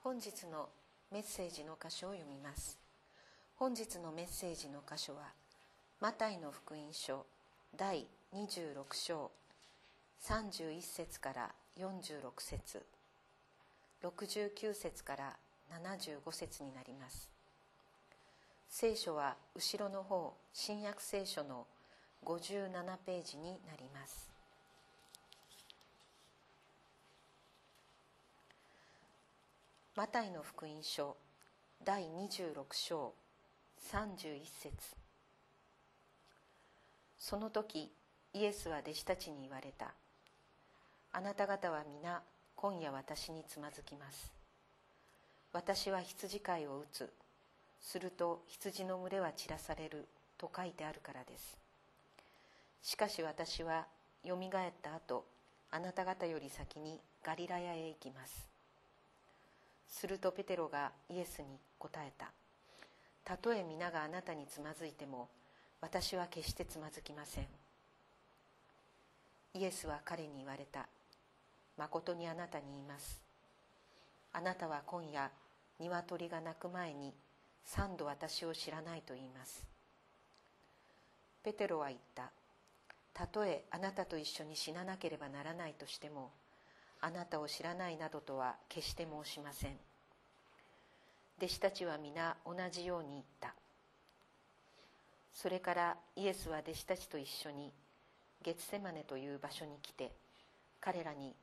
本日のメッセージの箇所を読みます。本日のメッセージの箇所はマタイの福音書第26章31節から46節69節から75節になります。聖書は後ろの方新約聖書の57ページになります。マタイの福音書第26章31節。その時イエスは弟子たちに言われた。あなた方は皆今夜私につまずきます。私は羊飼いを打つ。すると羊の群れは散らされる。と書いてあるからです。しかし私はよみがえった後あなた方より先にガリラヤへ行きます。するとペテロがイエスに答えた。たとえ皆があなたにつまずいても私は決してつまずきません。イエスは彼に言われた。まことにあなたに言います。あなたは今夜鶏が鳴く前に三度私を知らないと言います。ペテロは言った。たとえあなたと一緒に死ななければならないとしてもあなたを知らないなどとは決して申しません。弟子たちは皆同じように言った。それからイエスは弟子たちと一緒にゲツセマネという場所に来て彼らに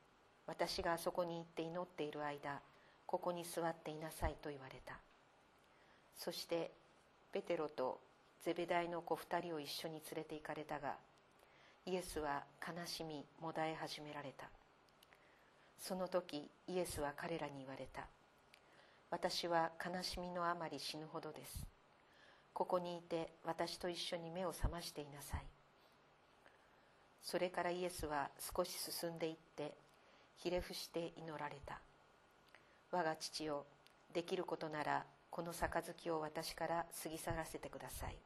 私があそこに行って祈っている間ここに座っていなさいと言われた。そしてペテロとゼベダイの子二人を一緒に連れて行かれたがイエスは悲しみもだえ始められた。その時イエスは彼らに言われた。私は悲しみのあまり死ぬほどです。ここにいて私と一緒に目を覚ましていなさい。それからイエスは少し進んでいってひれ伏して祈られた。我が父よできることならこの杯を私から過ぎ去らせてください。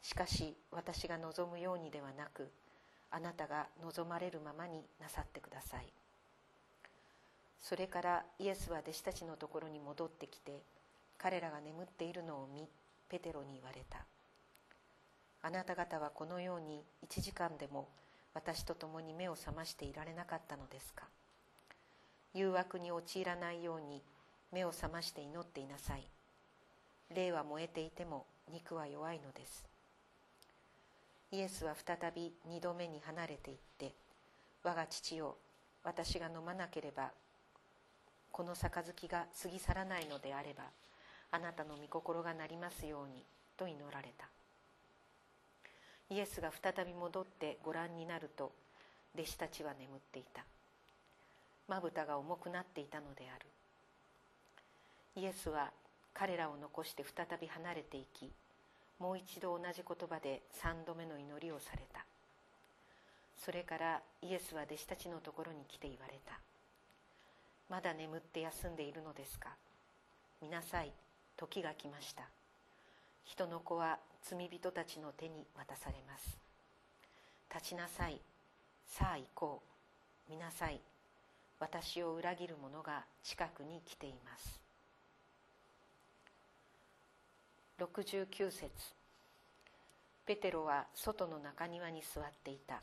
しかし私が望むようにではなくあなたが望まれるままになさってください。それからイエスは弟子たちのところに戻ってきて彼らが眠っているのを見ペテロに言われた。あなた方はこのように1時間でも私と共に目を覚ましていられなかったのですか？誘惑に陥らないように目を覚まして祈っていなさい。霊は燃えていても肉は弱いのです。イエスは再び二度目に離れていって我が父よ私が飲まなければこの杯が過ぎ去らないのであればあなたの御心がなりますようにと祈られた。イエスが再び戻ってご覧になると弟子たちは眠っていた。まぶたが重くなっていたのである。イエスは彼らを残して再び離れていきもう一度同じ言葉で三度目の祈りをされた。それからイエスは弟子たちのところに来て言われた「まだ眠って休んでいるのですか？見なさい。時が来ました。人の子は罪人たちの手に渡されます。立ちなさい。さあ行こう。見なさい。私を裏切る者が近くに来ています。69節。ペテロは外の中庭に座っていた。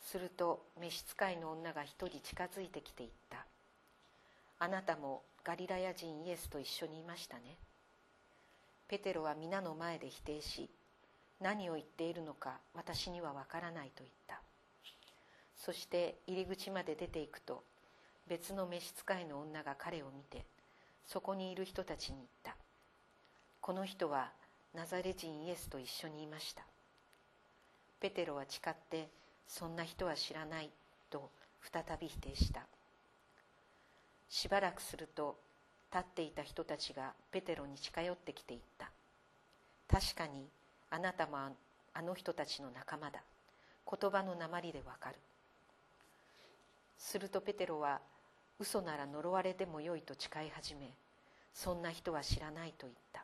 すると召使いの女が一人近づいてきていった。あなたもガリラヤ人イエスと一緒にいましたね。ペテロは皆の前で否定し何を言っているのか私にはわからないと言った。そして入り口まで出ていくと別の召使いの女が彼を見てそこにいる人たちに言った。この人はナザレ人イエスと一緒にいました。ペテロは誓ってそんな人は知らないと再び否定した。しばらくすると立っていた人たちがペテロに近寄ってきていった。確かにあなたもあの人たちの仲間だ。言葉の鉛でわかる。するとペテロは嘘なら呪われてもよいと誓い始めそんな人は知らないと言った。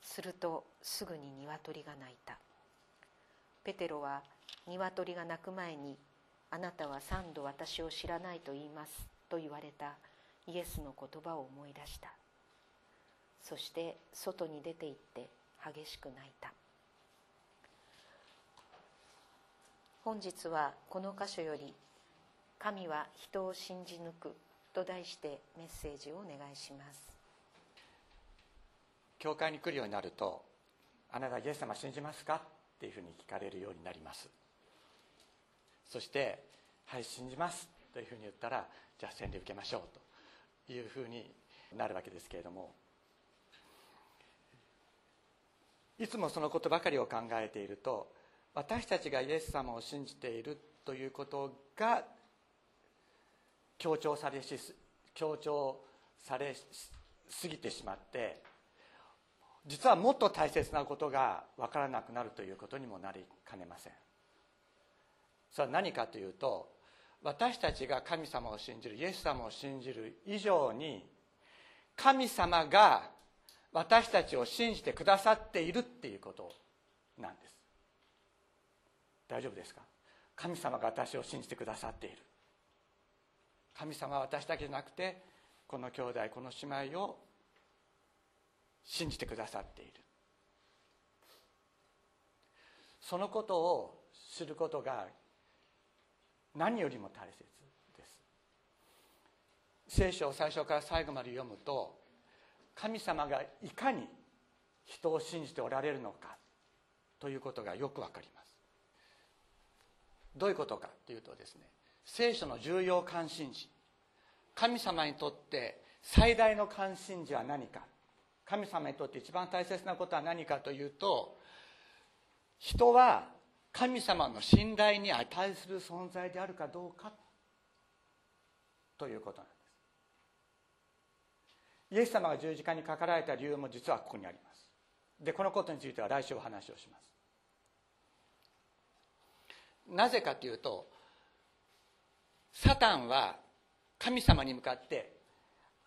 するとすぐに鶏が鳴いた。ペテロは鶏が鳴く前にあなたは三度私を知らないと言います。と言われたイエスの言葉を思い出した。そして外に出て行って激しく泣いた。本日はこの箇所より「神は人を信じ抜く」と題してメッセージをお願いします。教会に来るようになると「あなたイエス様信じますか?」っていうふうに聞かれるようになります。そして「はい信じます」というふうに言ったら「じゃあ洗礼受けましょう」というふうになるわけですけれども。いつもそのことばかりを考えていると私たちがイエス様を信じているということが強調されし強調されすぎてしまって実はもっと大切なことが分からなくなるということにもなりかねません。それは何かというと私たちが神様を信じるイエス様を信じる以上に神様が私たちを信じてくださっているっていうことなんです。大丈夫ですか？神様が私を信じてくださっている。神様は私だけじゃなくてこの兄弟この姉妹を信じてくださっている。そのことを知ることが何よりも大切です。聖書を最初から最後まで読むと神様がいかに人を信じておられるのかということがよくわかります。どういうことかというとですね聖書の重要関心事。神様にとって最大の関心事は何か。神様にとって一番大切なことは何かというと人は神様の信頼に値する存在であるかどうかということなんです。イエス様が十字架にかかられた理由も実はここにあります。でこのことについては来週お話をします。なぜかというとサタンは神様に向かって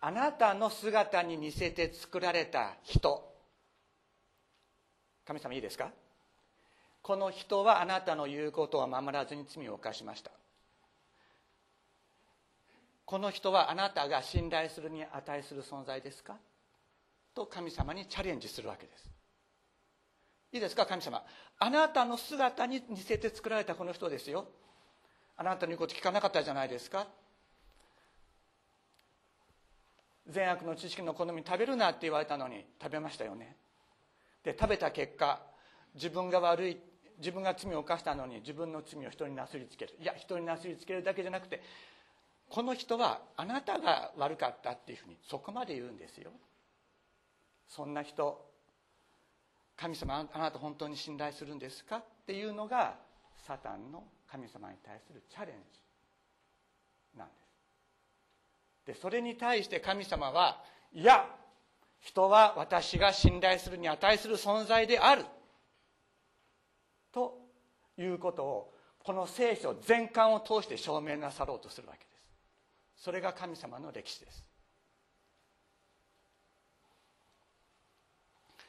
あなたの姿に似せて作られた人。神様いいですか？この人はあなたの言うことを守らずに罪を犯しました。この人はあなたが信頼するに値する存在ですか？と神様にチャレンジするわけです。いいですか？神様あなたの姿に似せて作られたこの人ですよ。あなたの言うこと聞かなかったじゃないですか。善悪の知識の好み食べるなって言われたのに食べましたよね。で食べた結果自分が悪い自分が罪を犯したのに自分の罪を人になすりつける。いや人になすりつけるだけじゃなくてこの人はあなたが悪かったっていうふうにそこまで言うんですよ。そんな人神様あなた本当に信頼するんですかっていうのがサタンの神様に対するチャレンジなんです。でそれに対して神様はいや人は私が信頼するに値する存在である。ということをこの聖書全巻を通して証明なさろうとするわけです。それが神様の歴史です。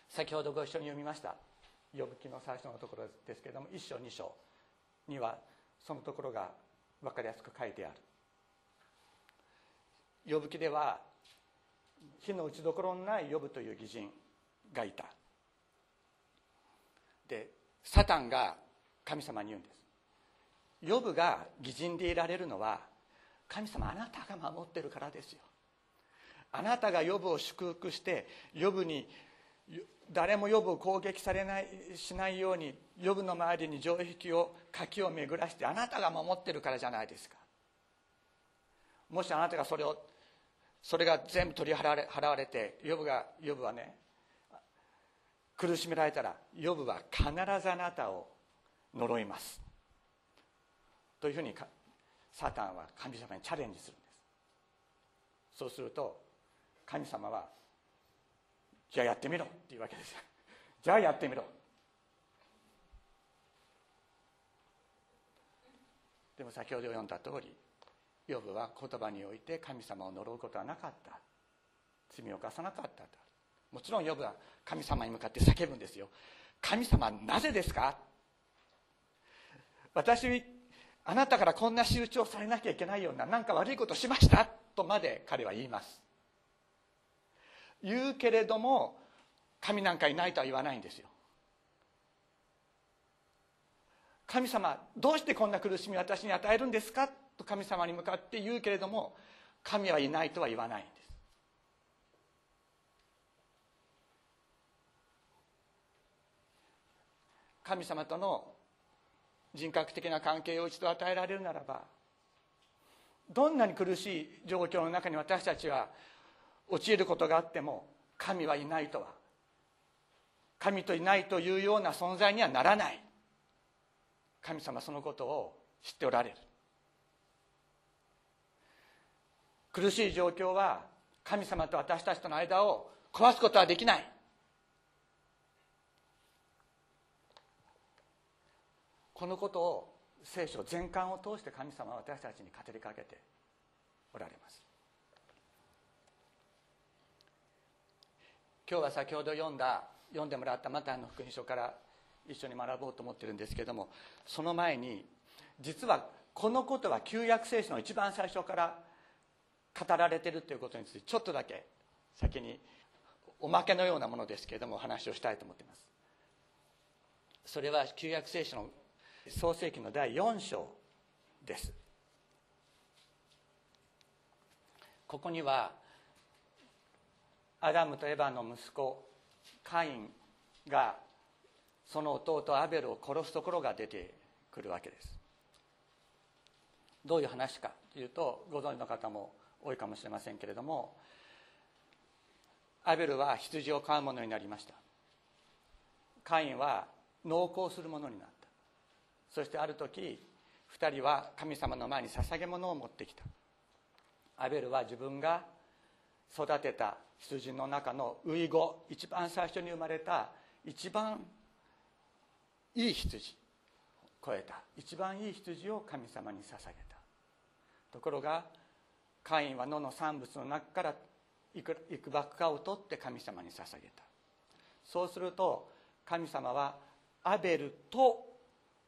先ほどご一緒に読みました呼ぶ記の最初のところですけれども一章二章にはそのところが分かりやすく書いてある。呼ぶ記では火の打ちどころのない呼ぶという義人がいた。でサタンが神様に言うんです。呼ぶが義人でいられるのは神様あなたが守ってるからですよ。あなたが呼ぶを祝福して呼ぶに誰も呼ぶを攻撃されないしないように呼ぶの周りに城壁を柿を巡らしてあなたが守ってるからじゃないですか。もしあなたがそれをそれが全部取り払われ払われてヨブがヨブはね苦しめられたらヨブは必ずあなたを呪います。というふうにサタンは神様にチャレンジするんです。そうすると神様はじゃあやってみろっていうわけですじゃあやってみろ。でも先ほど読んだ通りヨブは言葉において神様を呪うことはなかった。罪を犯さなかったもちろんヨブは神様に向かって叫ぶんですよ。神様なぜですか？私あなたからこんな仕打ちをされなきゃいけないような何か悪いことしました？とまで彼は言います。言うけれども神なんかいないとは言わないんですよ。神様どうしてこんな苦しみを私に与えるんですか？と神様に向かって言うけれども神はいないとは言わないんです神様との人格的な関係を一度与えられるならばどんなに苦しい状況の中に私たちは陥ることがあっても神はいないとは神といないというような存在にはならない。神様そのことを知っておられる。苦しい状況は神様と私たちとの間を壊すことはできない。このことを聖書全巻を通して神様は私たちに語りかけておられます。今日は先ほど読んだ読んでもらったマタイの福音書から一緒に学ぼうと思ってるんですけどもその前に実はこのことは旧約聖書の一番最初から語られてるということについてちょっとだけ先におまけのようなものですけれどもお話をしたいと思っています。それは旧約聖書の創世記の第4章です。ここにはアダムとエヴァの息子カインがその弟アベルを殺すところが出てくるわけです。どういう話かというとご存知の方も多いかもしれませんけれどもアベルは羊を飼う者になりました。カインは農耕するものになった。そしてある時2人は神様の前に捧げ物を持ってきた。アベルは自分が育てた羊の中の初子一番最初に生まれた一番いい羊超えた。一番いい羊を神様に捧げた。ところがカインは野の産物の中からいくばくかを取って神様に捧げた。そうすると神様はアベルと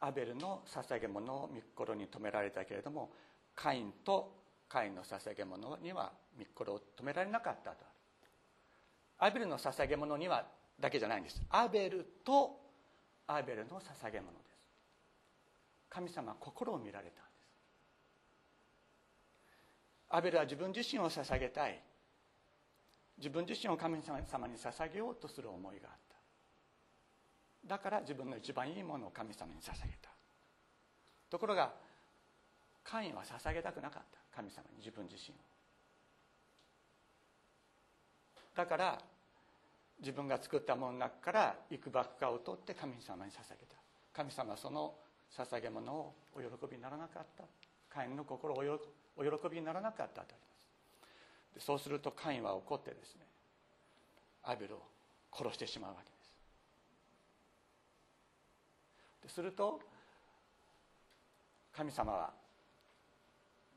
アベルの捧げ物を御心に止められたけれどもカインとカインの捧げ物には御心を止められなかったと。アベルの捧げ物にはだけじゃないんです。アベルとアベルの捧げ物です。神様は心を見られたんです。アベルは自分自身を捧げたい。自分自身を神様に捧げようとする思いがあった。だから自分の一番いいものを神様に捧げた。ところがカインは捧げたくなかった。神様に自分自身を。だから自分が作ったものの中から幾ばくかを取って神様に捧げた。神様はその捧げ物をお喜びにならなかった。カインの心をお喜びにならなかったとあります。そうするとカインは怒ってですねアベルを殺してしまうわけ。ですすると神様は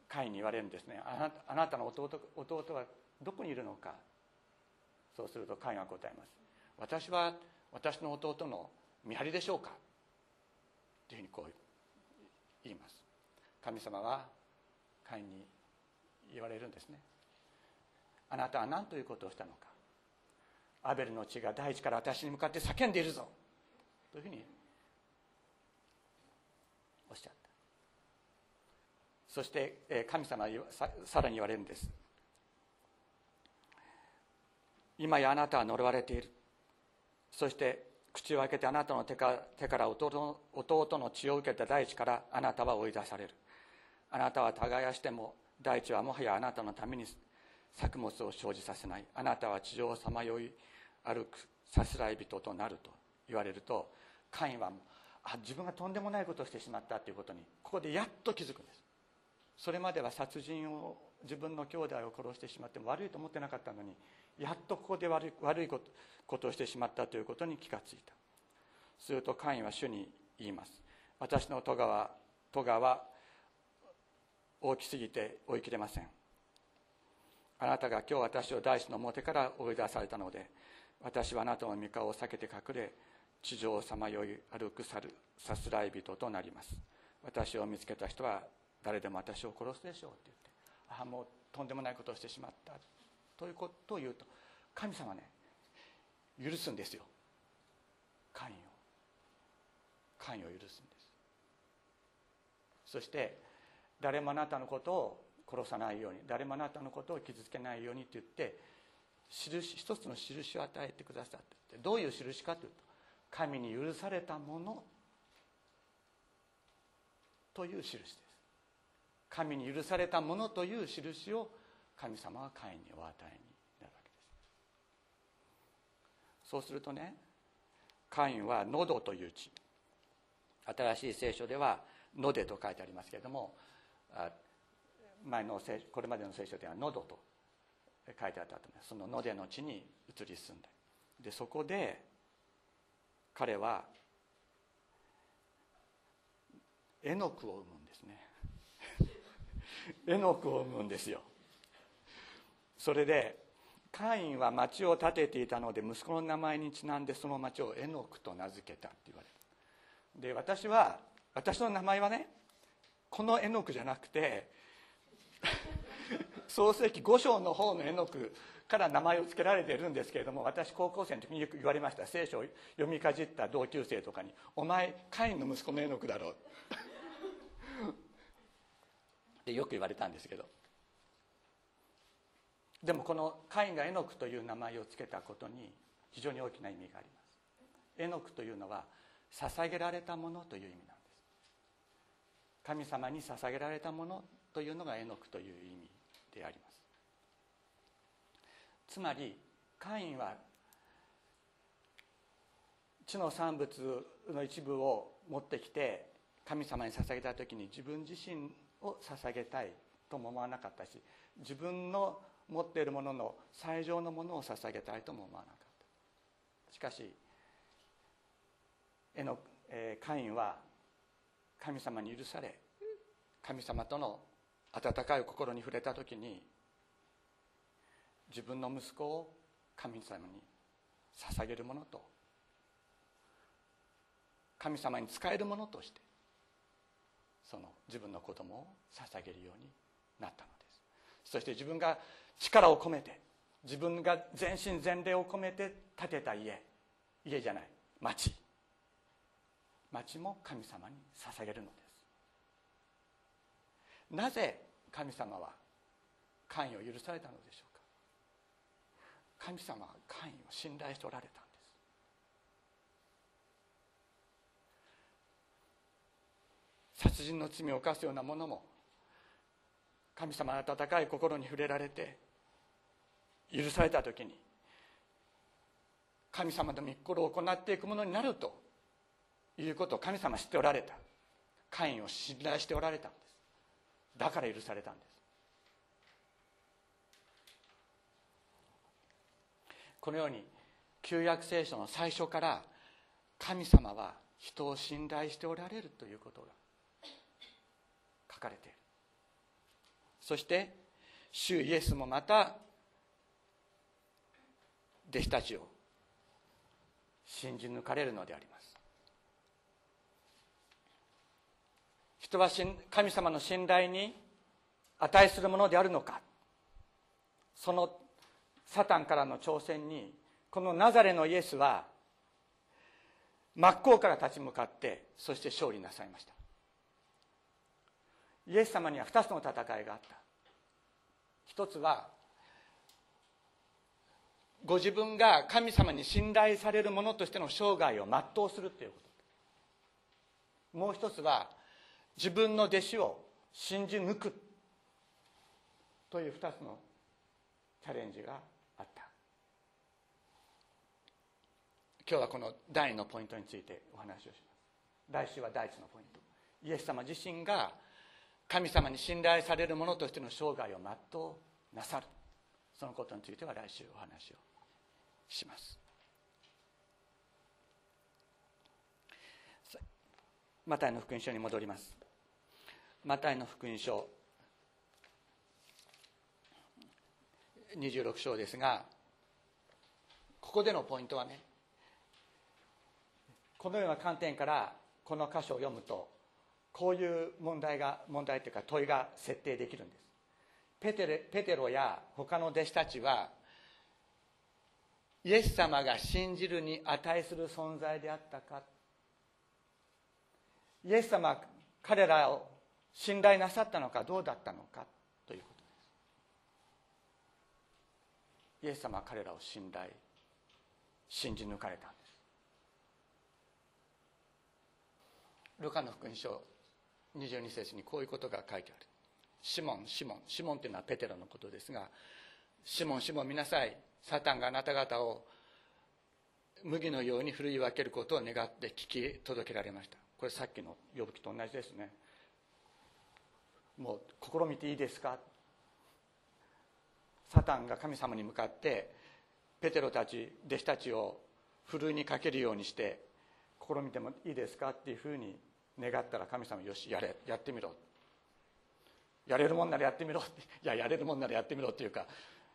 カインに言われるんですね。あなたの弟弟はどこにいるのか。そうするとカインは答えます。私は私の弟の見張りでしょうか。というふうにこう言います。神様はカインに言われるんですね。あなたは何ということをしたのか。アベルの血が大地から私に向かって叫んでいるぞ。というふうにおっしゃったそして神様はさらに言われるんです。今やあなたは呪われている。そして口を開けてあなたの手から弟の血を受けた大地からあなたは追い出される。あなたは耕しても大地はもはやあなたのために作物を生じさせない。あなたは地上をさまよい歩くさすらい人となると言われるとカインはあ自分がとんでもないことをしてしまったということにここでやっと気づくんです。それまでは殺人を自分の兄弟を殺してしまっても悪いと思ってなかったのにやっとここで悪い悪いことことをしてしまったということに気がついた。するとカインは主に言います。私の戸川戸川大きすぎて追いきれません。あなたが今日私を大地の表から追い出されたので私はあなたの御顔を避けて隠れ地上をさまよい歩くさるさすらい人となります。私を見つけた人は誰でも私を殺すでしょうって言ってああもうとんでもないことをしてしまったということを言うと神様ね許すんですよ。関与関与を許すんです。そして誰もあなたのことを殺さないように誰もあなたのことを傷つけないようにって言って印一つの印を与えてくださって。どういう印かというと神に許されたものという印です。神に許されたものという印を神様はカインにお与えになるわけです。そうするとねカインは喉という地。新しい聖書では野でと書いてありますけれども前のこれまでの聖書では喉と書いてあったと思います。その野での地に移り住んででそこで彼はエノクを生む。エノクを生むんですよ。それでカインは町を建てていたので息子の名前にちなんでその町をエノクと名付けたって言われる。で私は私の名前はねこのエノクじゃなくて 創世記5章の方のエノクから名前を付けられているんですけれども私高校生の時によく言われました。聖書を読みかじった同級生とかに「お前カインの息子のエノクだろう」ってよく言われたんですけど。でもこのカインがエノクという名前を付けたことに非常に大きな意味があります。エノクというのは捧げられたものという意味なんです。神様に捧げられたものというのがエノクという意味であります。つまりカインは地の産物の一部を持ってきて神様に捧げた時に自分自身を捧げたいとも思わなかったし自分の持っているものの最上のものを捧げたいとも思わなかった。しかしえの、えー、カインは神様に許され神様との温かい心に触れた時に自分の息子を神様に捧げるものと神様に仕えるものとしてその自分の子供を捧げるようになったのです。そして自分が力を込めて自分が全身全霊を込めて建てた家家じゃない町。町も神様に捧げるのです。なぜ神様は関与を許されたのでしょうか。神様は関与を信頼しておられたんです殺人の罪を犯すようなものも神様の温かい心に触れられて許された時に神様の御心を行っていくものになるということを神様知っておられた。会員を信頼しておられたんです。だから許されたんです。このように旧約聖書の最初から神様は人を信頼しておられるということがかれている。そして主イエスもまた弟子たちを信じ抜かれるのであります。人は神様の信頼に値するものであるのか。そのサタンからの挑戦にこのナザレのイエスは真っ向から立ち向かってそして勝利なさいました。イエス様には2つの戦いがあった。一つはご自分が神様に信頼される者としての生涯を全うするということ。もう一つは自分の弟子を信じ抜くという2つのチャレンジがあった。今日はこの第2のポイントについてお話をします。来週は第1のポイント。イエス様自身が神様に信頼される者としての生涯を全うなさる。そのことについては来週お話をします。マタイの福音書に戻ります。マタイの福音書26章ですがここでのポイントはねこのような観点からこの箇所を読むとこういう問題が問題というか問いが設定できるんです。ペテレペテロや他の弟子たちはイエス様が信じるに値する存在であったか。イエス様彼らを信頼なさったのかどうだったのかということです。イエス様は彼らを信頼信じ抜かれたんです。ルカの福音書22節にこういうことが書いてある。シモンシモン。シモンというのはペテロのことですがシモンシモン見なさい。サタンがあなた方を麦のように振るい分けることを願って聞き届けられました。これさっきの呼ぶ気と同じですね。もう試みていいですか？サタンが神様に向かってペテロたち弟子たちをふるいにかけるようにして試みてもいいですか？っていうふうに願ったら神様よしやれやってみろ。やれるもんならやってみろって。いややれるもんならやってみろっていうか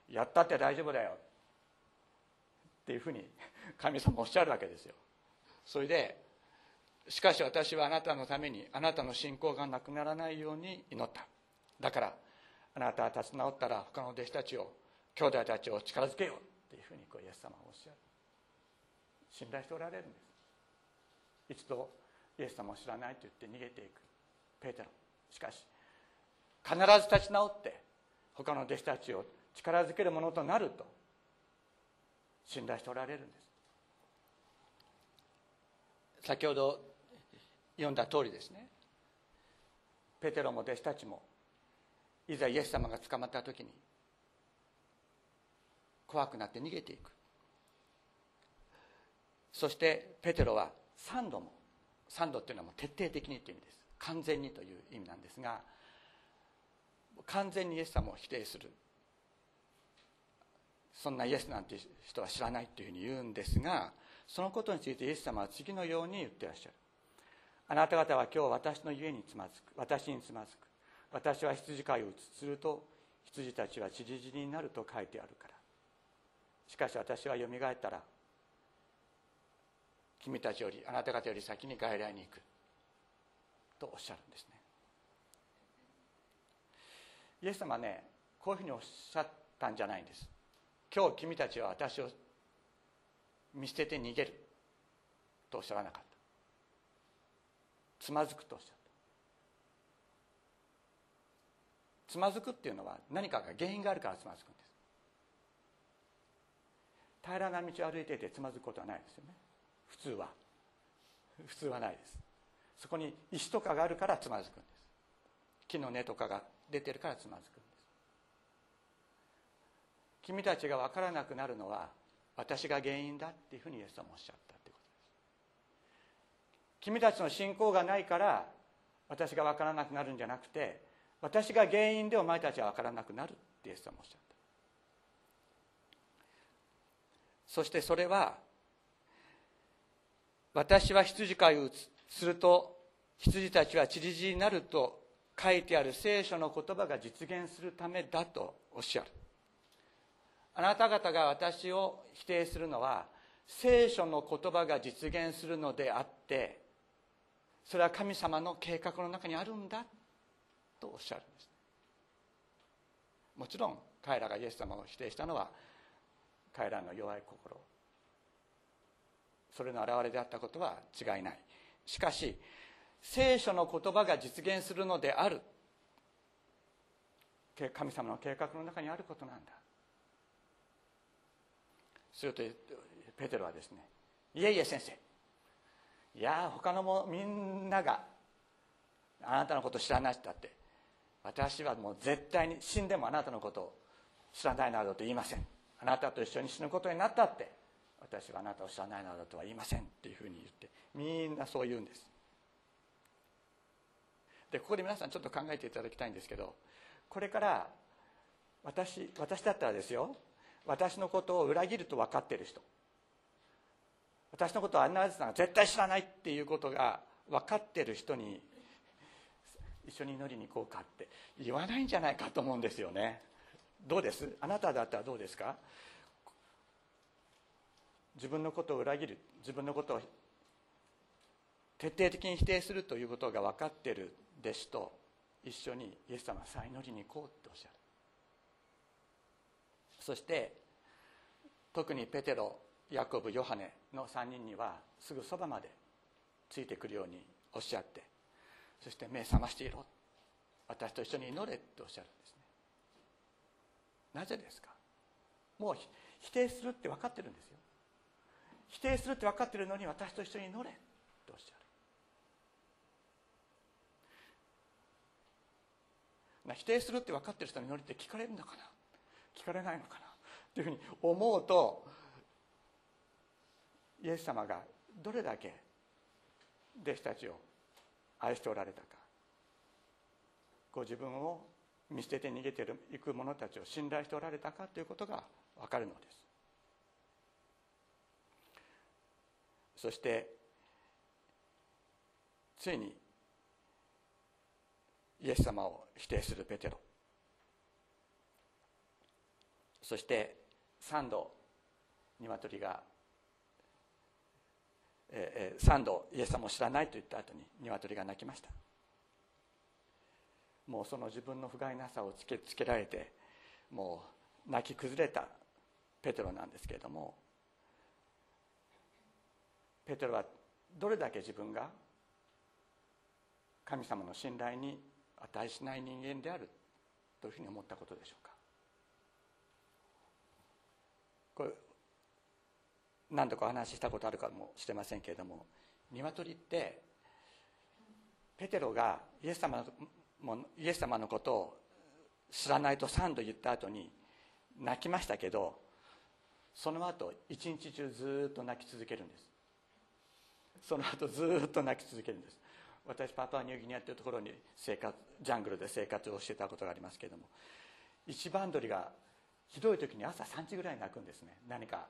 やったって大丈夫だよ。っていうふうに神様おっしゃるわけですよ。それでしかし私はあなたのためにあなたの信仰がなくならないように祈った。だからあなたは立ち直ったら他の弟子たちを兄弟たちを力づけよう。っていうふうにこうイエス様はおっしゃる。信頼しておられるんです。一度イエス様を知らないと言って逃げていく。ペテロ。しかし必ず立ち直って他の弟子たちを力づけるものとなると信頼しておられるんです。先ほど読んだ通りですね。ペテロも弟子たちもいざイエス様が捕まった時に怖くなって逃げていく。そしてペテロは3度も3度っていうのはもう徹底的にという意味です。完全にという意味なんですが完全にイエス様を否定する。そんなイエスなんて人は知らないというふうに言うんですがそのことについてイエス様は次のように言ってらっしゃる。あなた方は今日私の家につまずく。私につまずく。私は羊飼いをすると羊たちは散り散りになると書いてあるから。しかし私はよみがえったら君たちよりあなた方より先に外来に行く。とおっしゃるんですね。イエス様はねこういうふうにおっしゃったんじゃないんです。今日君たちは私を見捨てて逃げる。とおっしゃらなかった。つまずくとおっしゃった。つまずくっていうのは何かが原因があるからつまずくんです。平らな道を歩いていてつまずくことはないですよね。普通は。普通はないです。そこに石とかがあるからつまずくんです。木の根とかが出てるからつまずくんです。君たちが分からなくなるのは私が原因だっていうふうにイエス様おっしゃったってことです。君たちの信仰がないから私が分からなくなるんじゃなくて私が原因でお前たちは分からなくなるってイエス様おっしゃった。そしてそれは私は羊飼いをすると羊たちは散り散りになると書いてある聖書の言葉が実現するためだとおっしゃる。あなた方が私を否定するのは聖書の言葉が実現するのであってそれは神様の計画の中にあるんだとおっしゃるんです。もちろん彼らがイエス様を否定したのは彼らの弱い心。それの表れであったことは違いない。しかし聖書の言葉が実現するのである。神様の計画の中にあることなんだ。するとペテロはですねいえいえ先生いや他のもみんながあなたのこと知らない人だって私はもう絶対に死んでもあなたのことを知らないなどと言いません。あなたと一緒に死ぬことになったって私はあなたを知らないなどとは言いませんっていうふうに言ってみんなそう言うんです。でここで皆さんちょっと考えていただきたいんですけどこれから私私だったらですよ私のことを裏切ると分かってる人。私のことをあんなやつなんか絶対知らないっていうことが分かってる人に一緒に祈りに行こうかって言わないんじゃないかと思うんですよね。どうです？あなただったらどうですか？自分のことを裏切る自分のことを徹底的に否定するということが分かっている弟子と一緒にイエス様はさあ祈りに行こうっておっしゃる。そして特にペテロヤコブヨハネの3人にはすぐそばまでついてくるようにおっしゃってそして目覚ましていろ。私と一緒に祈れっておっしゃるんですね。なぜですか？もう否定するって分かってるんですよ。否定するって分かってるのに私と一緒に祈れ。っておっしゃる。否定するって分かってる人に祈りって聞かれるのかな？聞かれないのかな？というふうに思うとイエス様がどれだけ弟子たちを愛しておられたか。ご自分を見捨てて逃げていく者たちを信頼しておられたかということが分かるのです。そしてついにイエス様を否定するペテロ。そして3度鶏が、えー、3度イエス様を知らないと言った後に鶏が鳴きました。もうその自分の不甲斐なさをつけつけられてもう泣き崩れたペテロなんですけれどもペテロはどれだけ自分が神様の信頼に値しない人間であるというふうに思ったことでしょうか？これ何度かお話ししたことあるかもしれませんけれども鶏ってペテロがイエス様のイエス様のことを知らないと3度言った後に泣きましたけどその後一日中ずっと泣き続けるんです。その後ずっと泣き続けるんです。私パパニューギニアっていうところに生活ジャングルで生活をしてたことがありますけれども。一番鳥がひどい時に朝3時ぐらい泣くんですね。何か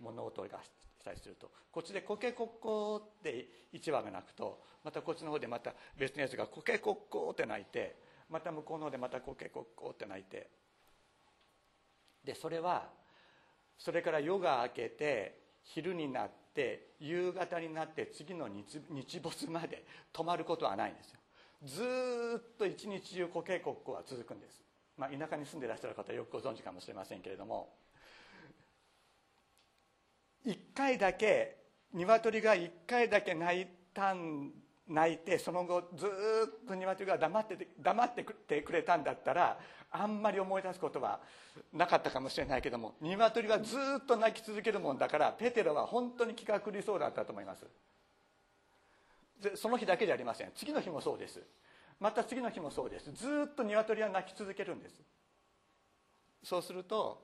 物音がしたりすると。こっちで「コケコッコー」って1羽が鳴くとまたこっちの方でまた別のやつが「コケコッコー」って鳴いてまた向こうの方でまた「コケコッコー」って鳴いて。でそれはそれから夜が明けて昼になって夕方になって次の日没まで止まることはないんですよ。ずっと一日中コケコッコは続くんです。まあ、田舎に住んでいらっしゃる方はよくご存知かもしれませんけれども。1回だけ鶏が1回だけ泣いたん泣いてその後ずっと鶏が黙ってて黙っててくれたんだったらあんまり思い出すことはなかったかもしれないけども鶏はずっと泣き続けるもんだからペテロは本当に気が狂いそうだったと思います。その日だけじゃありません。次の日もそうです。また次の日もそうです。ずっと鶏は鳴き続けるんです。そうすると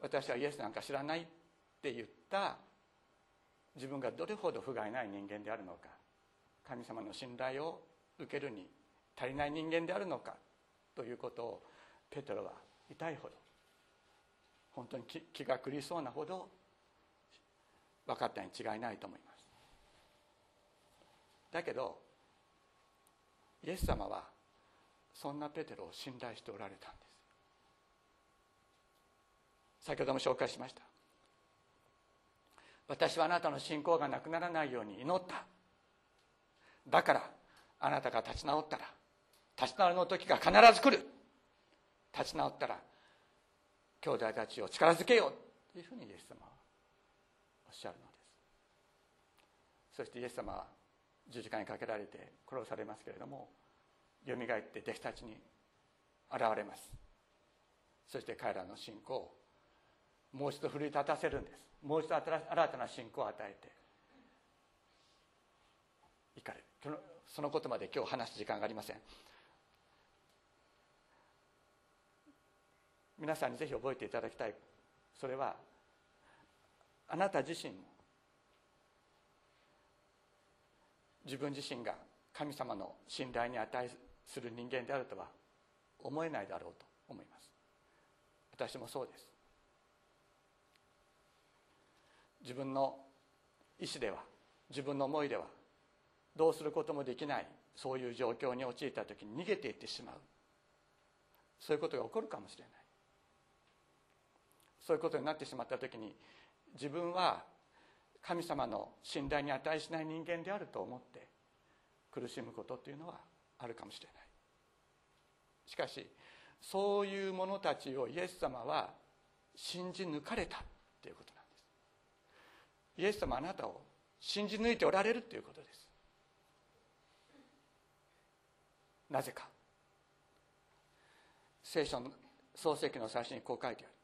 私はイエスなんか知らないって言った自分がどれほど不甲斐ない人間であるのか神様の信頼を受けるに足りない人間であるのかということをペトロは痛いほど本当に気が狂いそうなほど分かったに違いないと思います。だけどイエス様はそんなペテロを信頼しておられたんです。先ほども紹介しました。私はあなたの信仰がなくならないように祈った。だからあなたが立ち直ったら立ち直りの時が必ず来る。立ち直ったら兄弟たちを力づけようというふうにイエス様はおっしゃるのです。そしてイエス様は十字架にかけられて殺されますけれどもよみがえって弟子たちに現れます。そして彼らの信仰をもう一度奮い立たせるんです。もう一度新たな信仰を与えていかれるそのことまで今日話す時間がありません。皆さんにぜひ覚えていただきたい。それはあなた自身も自分自身が神様の信頼に値する人間であるとは思えないだろうと思います。私もそうです。自分の意思では自分の思いではどうすることもできないそういう状況に陥った時に逃げていってしまう。そういうことが起こるかもしれない。そういうことになってしまった時に自分は神様の信頼に値しない人間であると思って苦しむことっていうのはあるかもしれない。しかしそういう者たちをイエス様は信じ抜かれたっていうことなんです。イエス様あなたを信じ抜いておられるということです。なぜか。聖書の創世記の最初にこう書いてある。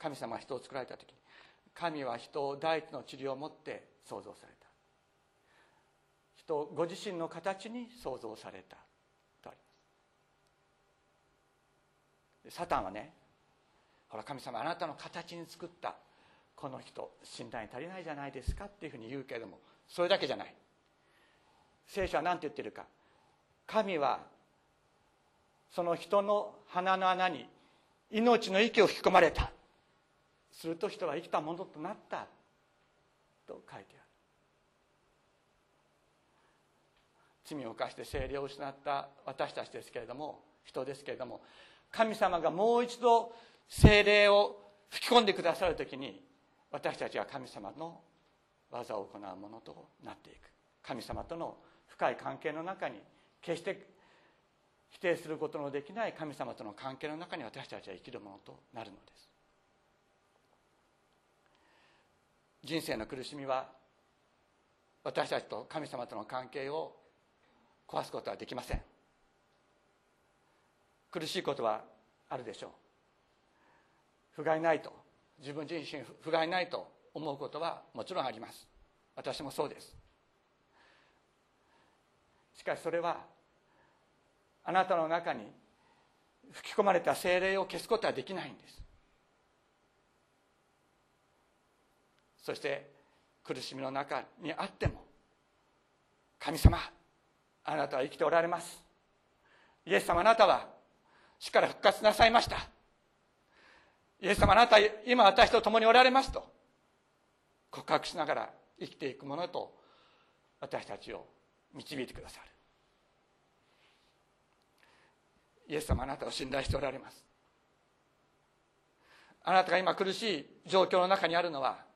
神様は人を作られた時神は人を第一の治療を持って創造された。人ご自身の形に創造されたとあります。サタンはねほら神様あなたの形に作ったこの人信頼に足りないじゃないですかっていうふうに言うけれどもそれだけじゃない。聖書は何て言ってるか。神はその人の鼻の穴に命の息を吹き込まれた。すると人は生きたものとなった。と書いてある。罪を犯して精霊を失った私たちですけれども人ですけれども神様がもう一度精霊を吹き込んでくださる時に私たちは神様の技を行うものとなっていく。神様との深い関係の中に決して否定することのできない神様との関係の中に私たちは生きるものとなるのです。人生の苦しみは私たちと神様との関係を壊すことはできません。苦しいことはあるでしょう。不甲斐ないと自分自身不甲斐ないと思うことはもちろんあります。私もそうです。しかしそれはあなたの中に吹き込まれた精霊を消すことはできないんです。そして苦しみの中にあっても神様あなたは生きておられます。イエス様あなたは死から復活なさいました。イエス様あなた今私と共におられますと告白しながら生きていくものと私たちを導いてくださる。イエス様あなたを信頼しておられます。あなたが今苦しい状況の中にあるのは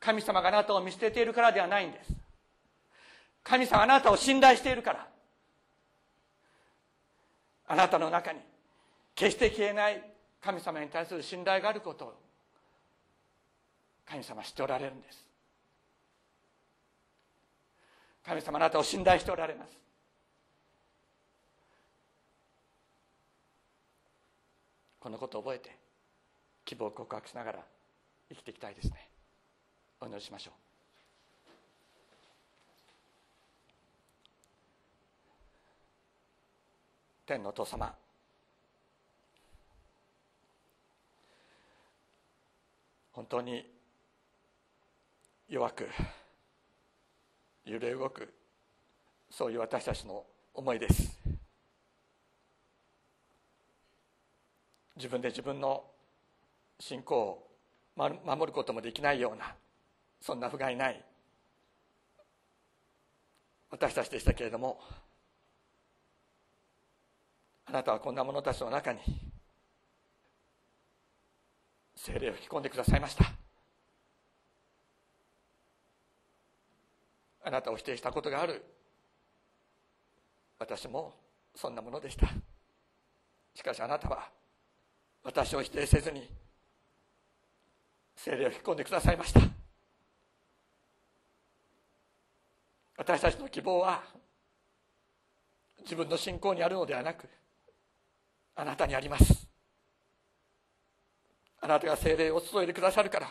神様があなたを見捨てているからではないんです。神様あなたを信頼しているから。あなたの中に決して消えない神様に対する信頼があることを神様知っておられるんです。神様あなたを信頼しておられます。このことを覚えて希望を告白しながら生きていきたいですね。お祈りしましょう。天のお父様。本当に弱く揺れ動くそういう私たちの思いです。自分で自分の信仰を守ることもできないようなそんな不甲斐ない。私たちでしたけれどもあなたはこんな者たちの中に精霊を吹き込んでくださいました。あなたを否定したことがある。私もそんなものでした。しかしあなたは私を否定せずに精霊を引き込んでくださいました。私たちの希望は自分の信仰にあるのではなくあなたにあります。あなたが精霊を注いでくださるから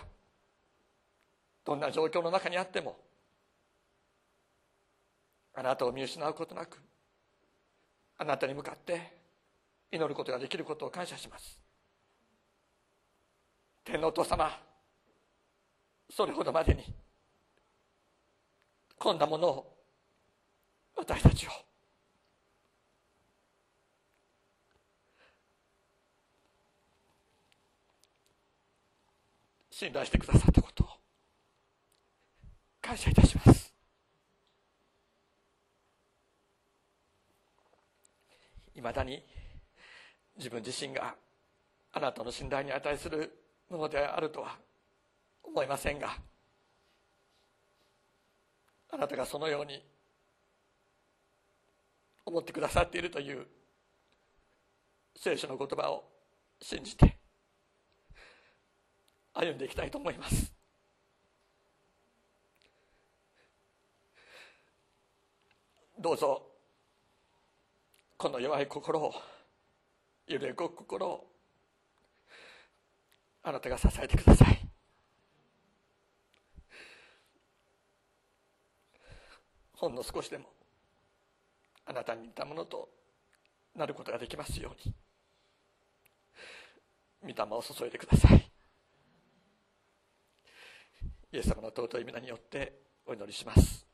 どんな状況の中にあってもあなたを見失うことなくあなたに向かって祈ることができることを感謝します。天皇お父様それほどまでにこんなものを私たちを。信頼してくださったことを感謝いたします。いまだに自分自身があなたの信頼に値するものであるとは思いませんがあなたがそのように思ってくださっているという聖書の言葉を信じて歩んでいきたいと思います。どうぞこの弱い心を揺れ動く心をあなたが支えてください。ほんの少しでもあなたに似たものとなることができますように御霊を注いでください。イエス様の尊い皆によってお祈りします。